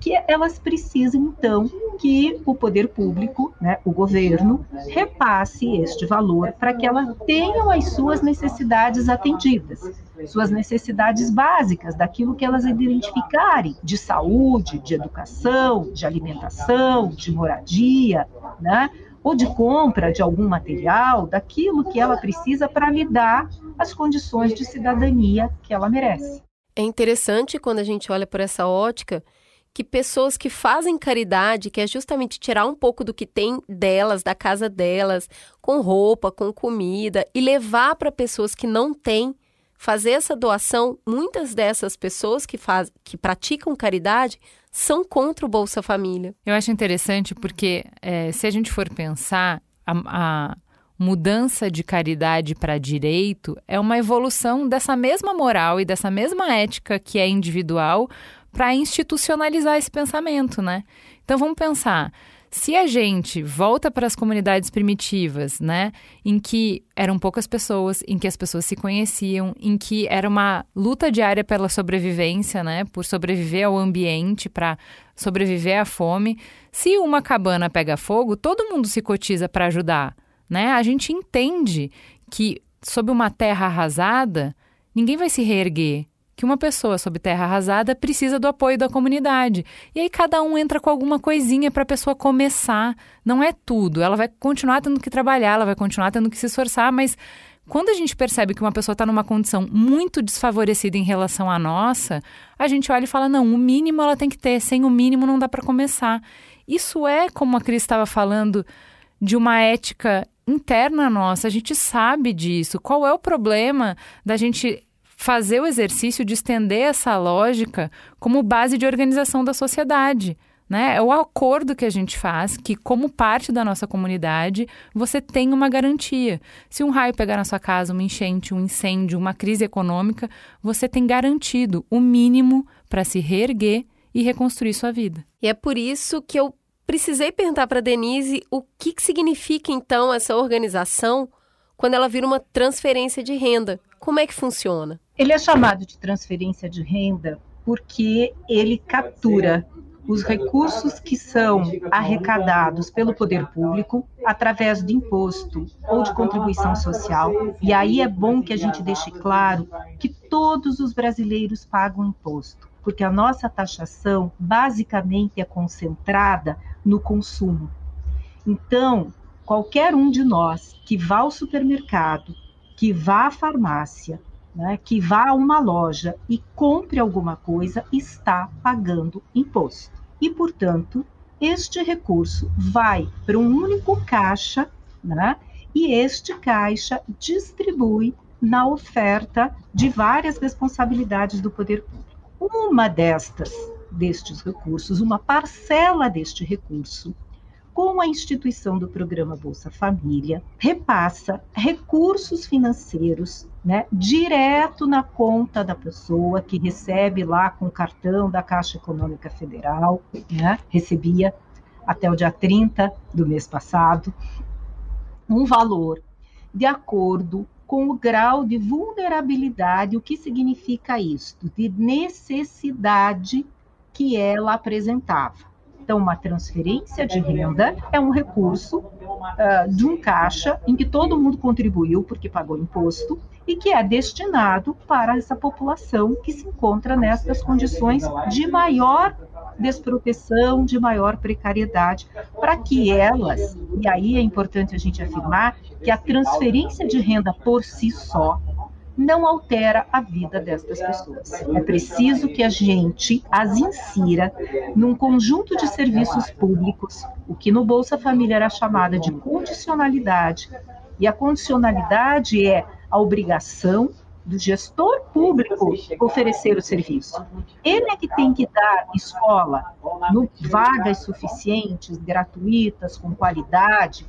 Que elas precisam, então, que o poder público, né, o governo, repasse este valor para que elas tenham as suas necessidades atendidas, suas necessidades básicas, daquilo que elas identificarem, de saúde, de educação, de alimentação, de moradia, né? ou de compra de algum material, daquilo que ela precisa para lhe dar as condições de cidadania que ela merece. É interessante quando a gente olha por essa ótica que pessoas que fazem caridade, que é justamente tirar um pouco do que tem delas, da casa delas, com roupa, com comida, e levar para pessoas que não têm, fazer essa doação, muitas dessas pessoas que, faz, que praticam caridade são contra o Bolsa Família. Eu acho interessante porque, é, se a gente for pensar, a, a mudança de caridade para direito é uma evolução dessa mesma moral e dessa mesma ética que é individual para institucionalizar esse pensamento, né? Então vamos pensar, se a gente volta para as comunidades primitivas, né, em que eram poucas pessoas, em que as pessoas se conheciam, em que era uma luta diária pela sobrevivência, né, por sobreviver ao ambiente, para sobreviver à fome, se uma cabana pega fogo, todo mundo se cotiza para ajudar, né? A gente entende que sob uma terra arrasada, ninguém vai se reerguer, que uma pessoa sob terra arrasada precisa do apoio da comunidade. E aí cada um entra com alguma coisinha para a pessoa começar. Não é tudo. Ela vai continuar tendo que trabalhar, ela vai continuar tendo que se esforçar, mas quando a gente percebe que uma pessoa está numa condição muito desfavorecida em relação à nossa, a gente olha e fala: não, o mínimo ela tem que ter, sem o mínimo não dá para começar. Isso é, como a Cris estava falando, de uma ética interna nossa, a gente sabe disso. Qual é o problema da gente fazer o exercício de estender essa lógica como base de organização da sociedade. Né? É o acordo que a gente faz que, como parte da nossa comunidade, você tem uma garantia. Se um raio pegar na sua casa, uma enchente, um incêndio, uma crise econômica, você tem garantido o mínimo para se reerguer e reconstruir sua vida. E é por isso que eu precisei perguntar para Denise o que, que significa então essa organização quando ela vira uma transferência de renda. Como é que funciona? Ele é chamado de transferência de renda porque ele captura os recursos que são arrecadados pelo poder público através de imposto ou de contribuição social. E aí é bom que a gente deixe claro que todos os brasileiros pagam imposto, porque a nossa taxação basicamente é concentrada no consumo. Então, qualquer um de nós que vá ao supermercado, que vá à farmácia, né, que vá a uma loja e compre alguma coisa está pagando imposto. E, portanto, este recurso vai para um único caixa, né, e este caixa distribui na oferta de várias responsabilidades do poder público. Uma destas, destes recursos, uma parcela deste recurso, com a instituição do programa Bolsa Família, repassa recursos financeiros né, direto na conta da pessoa que recebe lá com o cartão da Caixa Econômica Federal, né, recebia até o dia 30 do mês passado, um valor de acordo com o grau de vulnerabilidade. O que significa isso? De necessidade que ela apresentava. Então, uma transferência de renda é um recurso uh, de um caixa em que todo mundo contribuiu porque pagou imposto e que é destinado para essa população que se encontra nessas condições de maior desproteção, de maior precariedade, para que elas, e aí é importante a gente afirmar que a transferência de renda por si só não altera a vida destas pessoas. É preciso que a gente as insira num conjunto de serviços públicos, o que no Bolsa Família era chamada de condicionalidade. E a condicionalidade é a obrigação do gestor público oferecer o serviço. Ele é que tem que dar escola, no, vagas suficientes, gratuitas, com qualidade,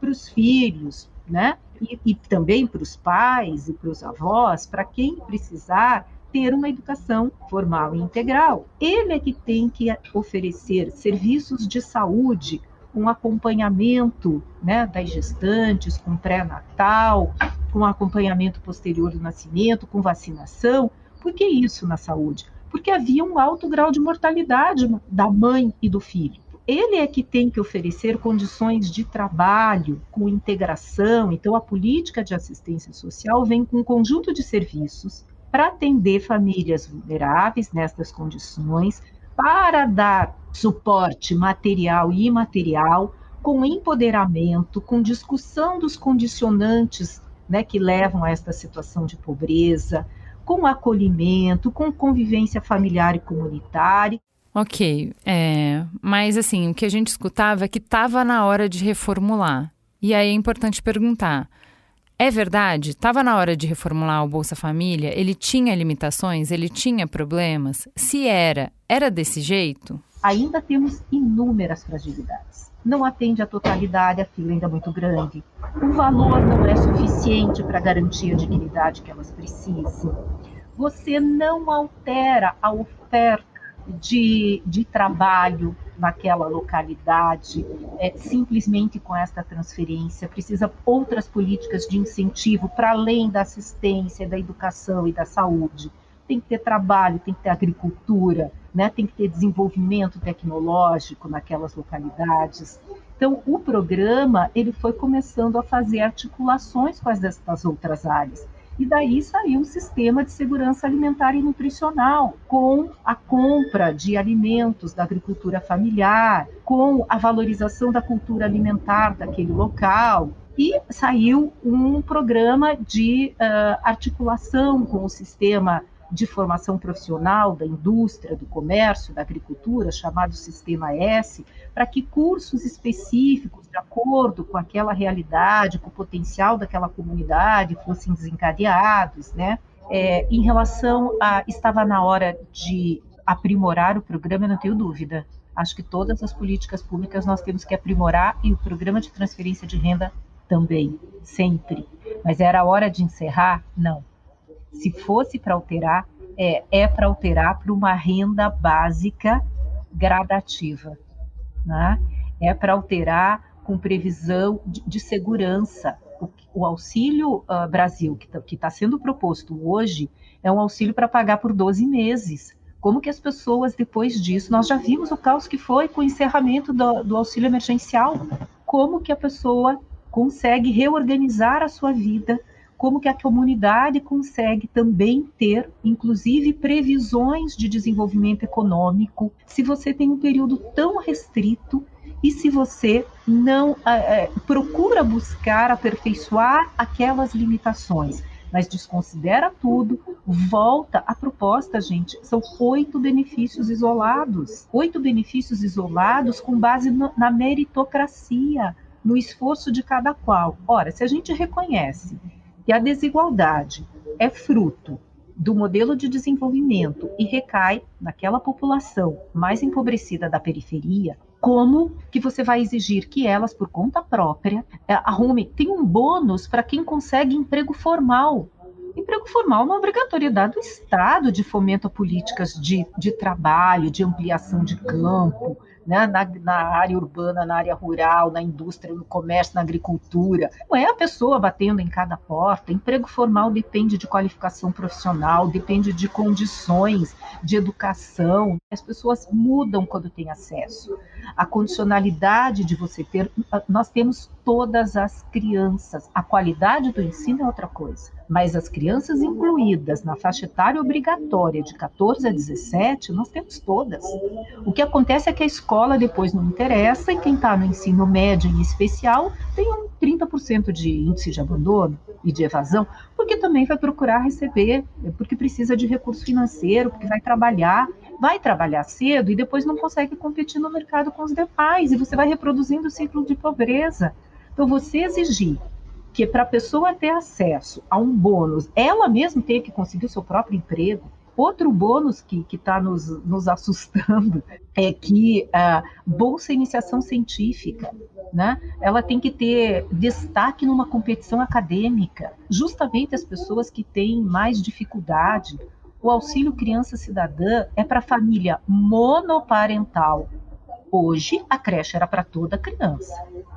para os filhos, né? e, e também para os pais e para os avós, para quem precisar ter uma educação formal e integral. Ele é que tem que oferecer serviços de saúde, um acompanhamento né, das gestantes, com pré-natal, com acompanhamento posterior do nascimento, com vacinação. Por que isso na saúde? Porque havia um alto grau de mortalidade da mãe e do filho ele é que tem que oferecer condições de trabalho com integração. Então, a política de assistência social vem com um conjunto de serviços para atender famílias vulneráveis nestas condições, para dar suporte material e imaterial, com empoderamento, com discussão dos condicionantes né, que levam a esta situação de pobreza, com acolhimento, com convivência familiar e comunitária. Ok, é, mas assim, o que a gente escutava é que estava na hora de reformular. E aí é importante perguntar: é verdade? Estava na hora de reformular o Bolsa Família? Ele tinha limitações? Ele tinha problemas? Se era, era desse jeito? Ainda temos inúmeras fragilidades. Não atende à totalidade, a fila ainda é muito grande. O valor não é suficiente para garantir a dignidade que elas precisam. Você não altera a oferta de, de trabalho naquela localidade, é, simplesmente com esta transferência. Precisa outras políticas de incentivo para além da assistência, da educação e da saúde. Tem que ter trabalho, tem que ter agricultura, né? tem que ter desenvolvimento tecnológico naquelas localidades. Então, o programa ele foi começando a fazer articulações com as outras áreas. E daí saiu o sistema de segurança alimentar e nutricional, com a compra de alimentos da agricultura familiar, com a valorização da cultura alimentar daquele local. E saiu um programa de uh, articulação com o sistema de formação profissional da indústria, do comércio, da agricultura, chamado Sistema S, para que cursos específicos, de acordo com aquela realidade, com o potencial daquela comunidade, fossem desencadeados, né? É, em relação a estava na hora de aprimorar o programa, eu não tenho dúvida. Acho que todas as políticas públicas nós temos que aprimorar e o programa de transferência de renda também, sempre. Mas era hora de encerrar? Não se fosse para alterar, é, é para alterar para uma renda básica gradativa. Né? É para alterar com previsão de, de segurança. O, o Auxílio uh, Brasil, que está tá sendo proposto hoje, é um auxílio para pagar por 12 meses. Como que as pessoas, depois disso, nós já vimos o caos que foi com o encerramento do, do auxílio emergencial, como que a pessoa consegue reorganizar a sua vida como que a comunidade consegue também ter, inclusive, previsões de desenvolvimento econômico, se você tem um período tão restrito e se você não é, procura buscar aperfeiçoar aquelas limitações, mas desconsidera tudo, volta à proposta, gente. São oito benefícios isolados, oito benefícios isolados com base no, na meritocracia, no esforço de cada qual. Ora, se a gente reconhece que a desigualdade é fruto do modelo de desenvolvimento e recai naquela população mais empobrecida da periferia, como que você vai exigir que elas, por conta própria, é, arrumem. Tem um bônus para quem consegue emprego formal. Emprego formal é uma obrigatoriedade do Estado de fomento a políticas de, de trabalho, de ampliação de campo, né, na, na, área urbana, na área rural, na indústria, no comércio, na agricultura. Não é a pessoa batendo em cada porta. Emprego formal depende de qualificação profissional, depende de condições de educação. As pessoas mudam quando têm acesso. A condicionalidade de você ter. Nós temos todas as crianças. A qualidade do ensino é outra coisa. Mas as crianças incluídas na faixa etária obrigatória de 14 a 17, nós temos todas. O que acontece é que a escola depois não interessa e quem está no ensino médio em especial tem um 30% de índice de abandono e de evasão, porque também vai procurar receber, porque precisa de recurso financeiro, porque vai trabalhar, vai trabalhar cedo e depois não consegue competir no mercado com os demais e você vai reproduzindo o ciclo de pobreza. Então, você exigir que para a pessoa ter acesso a um bônus, ela mesma tem que conseguir o seu próprio emprego. Outro bônus que está nos, nos assustando é que a Bolsa Iniciação Científica, né, ela tem que ter destaque numa competição acadêmica. Justamente as pessoas que têm mais dificuldade. O Auxílio Criança Cidadã é para família monoparental. Hoje, a creche era para toda criança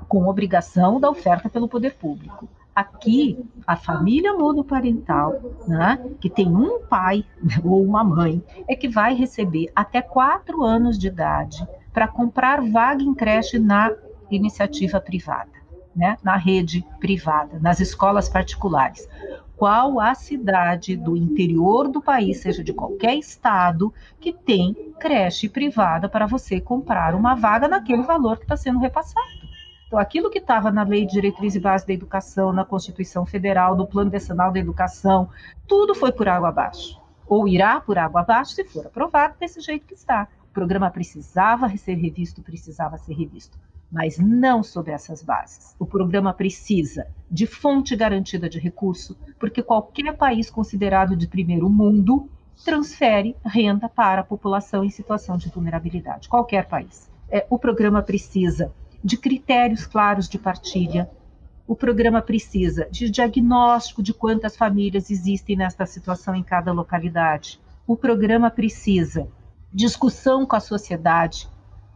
com obrigação da oferta pelo poder público. Aqui, a família monoparental, né, que tem um pai ou uma mãe, é que vai receber até quatro anos de idade para comprar vaga em creche na iniciativa privada, né, na rede privada, nas escolas particulares. Qual a cidade do interior do país, seja de qualquer estado, que tem creche privada para você comprar uma vaga naquele valor que está sendo repassado? Então, aquilo que estava na Lei de Diretriz e Base da Educação, na Constituição Federal, no Plano Decenal da Educação, tudo foi por água abaixo. Ou irá por água abaixo se for aprovado desse jeito que está. O programa precisava ser revisto, precisava ser revisto, mas não sob essas bases. O programa precisa de fonte garantida de recurso, porque qualquer país considerado de primeiro mundo transfere renda para a população em situação de vulnerabilidade. Qualquer país. É, o programa precisa de critérios claros de partilha. O programa precisa de diagnóstico de quantas famílias existem nesta situação em cada localidade. O programa precisa discussão com a sociedade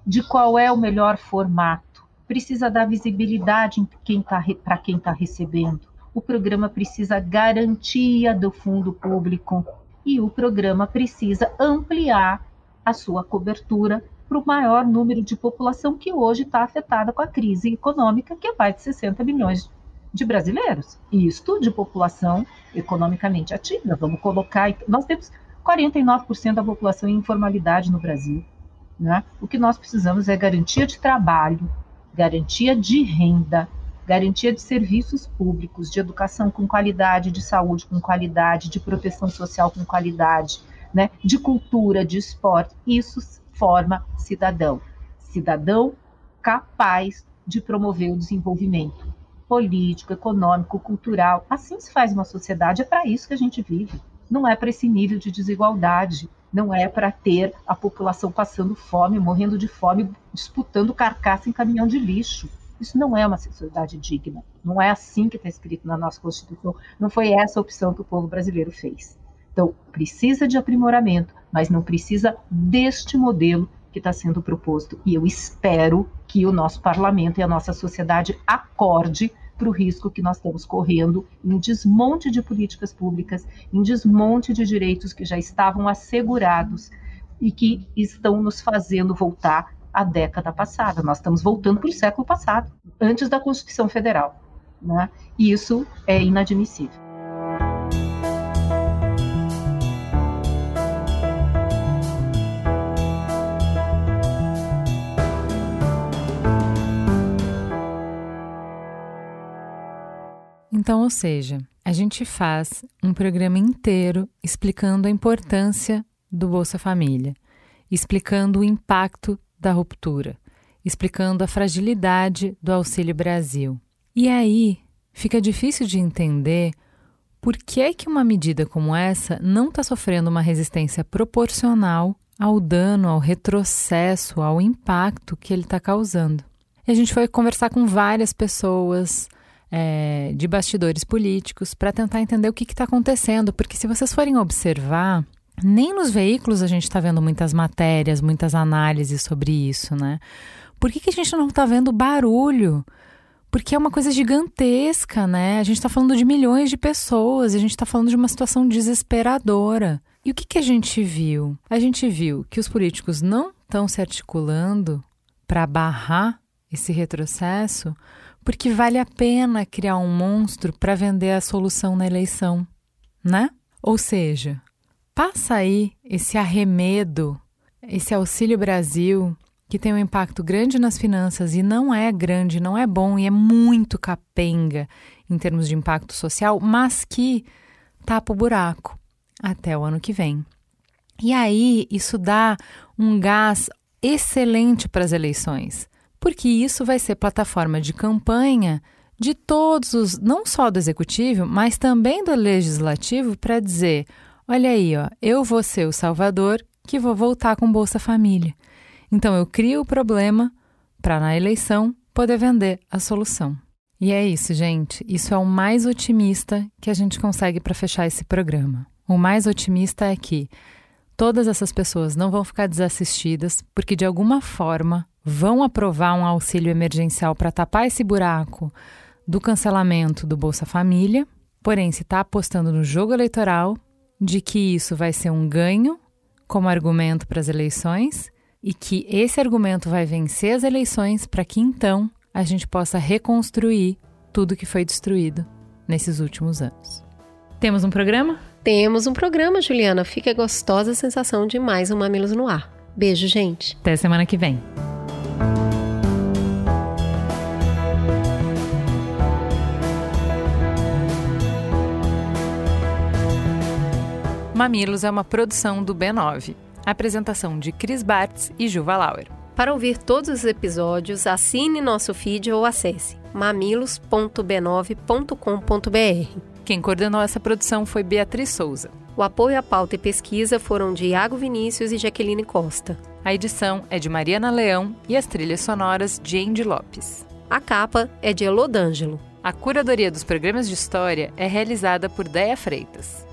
de qual é o melhor formato. Precisa dar visibilidade tá, para quem está recebendo. O programa precisa garantia do fundo público e o programa precisa ampliar a sua cobertura para o maior número de população que hoje está afetada com a crise econômica, que é mais de 60 milhões de brasileiros. Isto de população economicamente ativa. Vamos colocar. Nós temos 49% da população em informalidade no Brasil. Né? O que nós precisamos é garantia de trabalho, garantia de renda, garantia de serviços públicos, de educação com qualidade, de saúde com qualidade, de proteção social com qualidade, né? de cultura, de esporte. Isso forma cidadão. Cidadão capaz de promover o desenvolvimento político, econômico, cultural. Assim se faz uma sociedade, é para isso que a gente vive. Não é para esse nível de desigualdade, não é para ter a população passando fome, morrendo de fome, disputando carcaça em caminhão de lixo. Isso não é uma sociedade digna. Não é assim que está escrito na nossa Constituição. Não foi essa a opção que o povo brasileiro fez. Então, precisa de aprimoramento, mas não precisa deste modelo que está sendo proposto. E eu espero que o nosso parlamento e a nossa sociedade acorde para o risco que nós estamos correndo em desmonte de políticas públicas, em desmonte de direitos que já estavam assegurados e que estão nos fazendo voltar à década passada. Nós estamos voltando para o século passado, antes da Constituição Federal. Né? E isso é inadmissível. Então, ou seja, a gente faz um programa inteiro explicando a importância do Bolsa Família, explicando o impacto da ruptura, explicando a fragilidade do Auxílio Brasil. E aí fica difícil de entender por que, que uma medida como essa não está sofrendo uma resistência proporcional ao dano, ao retrocesso, ao impacto que ele está causando. E a gente foi conversar com várias pessoas é, de bastidores políticos para tentar entender o que está acontecendo, porque se vocês forem observar, nem nos veículos a gente está vendo muitas matérias, muitas análises sobre isso, né? Por que, que a gente não está vendo barulho? Porque é uma coisa gigantesca, né? A gente está falando de milhões de pessoas, a gente está falando de uma situação desesperadora. E o que, que a gente viu? A gente viu que os políticos não estão se articulando para barrar esse retrocesso, porque vale a pena criar um monstro para vender a solução na eleição, né? Ou seja, passa aí esse arremedo, esse Auxílio Brasil, que tem um impacto grande nas finanças e não é grande, não é bom e é muito capenga em termos de impacto social, mas que tapa o buraco até o ano que vem. E aí, isso dá um gás excelente para as eleições porque isso vai ser plataforma de campanha de todos os, não só do executivo, mas também do legislativo, para dizer: olha aí, ó, eu vou ser o salvador que vou voltar com Bolsa Família. Então eu crio o problema para na eleição poder vender a solução. E é isso, gente. Isso é o mais otimista que a gente consegue para fechar esse programa. O mais otimista é que todas essas pessoas não vão ficar desassistidas, porque de alguma forma vão aprovar um auxílio emergencial para tapar esse buraco do cancelamento do Bolsa Família, porém se está apostando no jogo eleitoral de que isso vai ser um ganho como argumento para as eleições e que esse argumento vai vencer as eleições para que então a gente possa reconstruir tudo que foi destruído nesses últimos anos. Temos um programa? Temos um programa, Juliana. Fica a gostosa sensação de mais um Mamilos no Ar. Beijo, gente. Até semana que vem. Mamilos é uma produção do B9. Apresentação de Cris Bartz e Juva Lauer. Para ouvir todos os episódios, assine nosso feed ou acesse mamilos.b9.com.br. Quem coordenou essa produção foi Beatriz Souza. O apoio à pauta e pesquisa foram de Iago Vinícius e Jaqueline Costa. A edição é de Mariana Leão e as trilhas sonoras de Andy Lopes. A capa é de Elodângelo. A curadoria dos programas de história é realizada por Deia Freitas.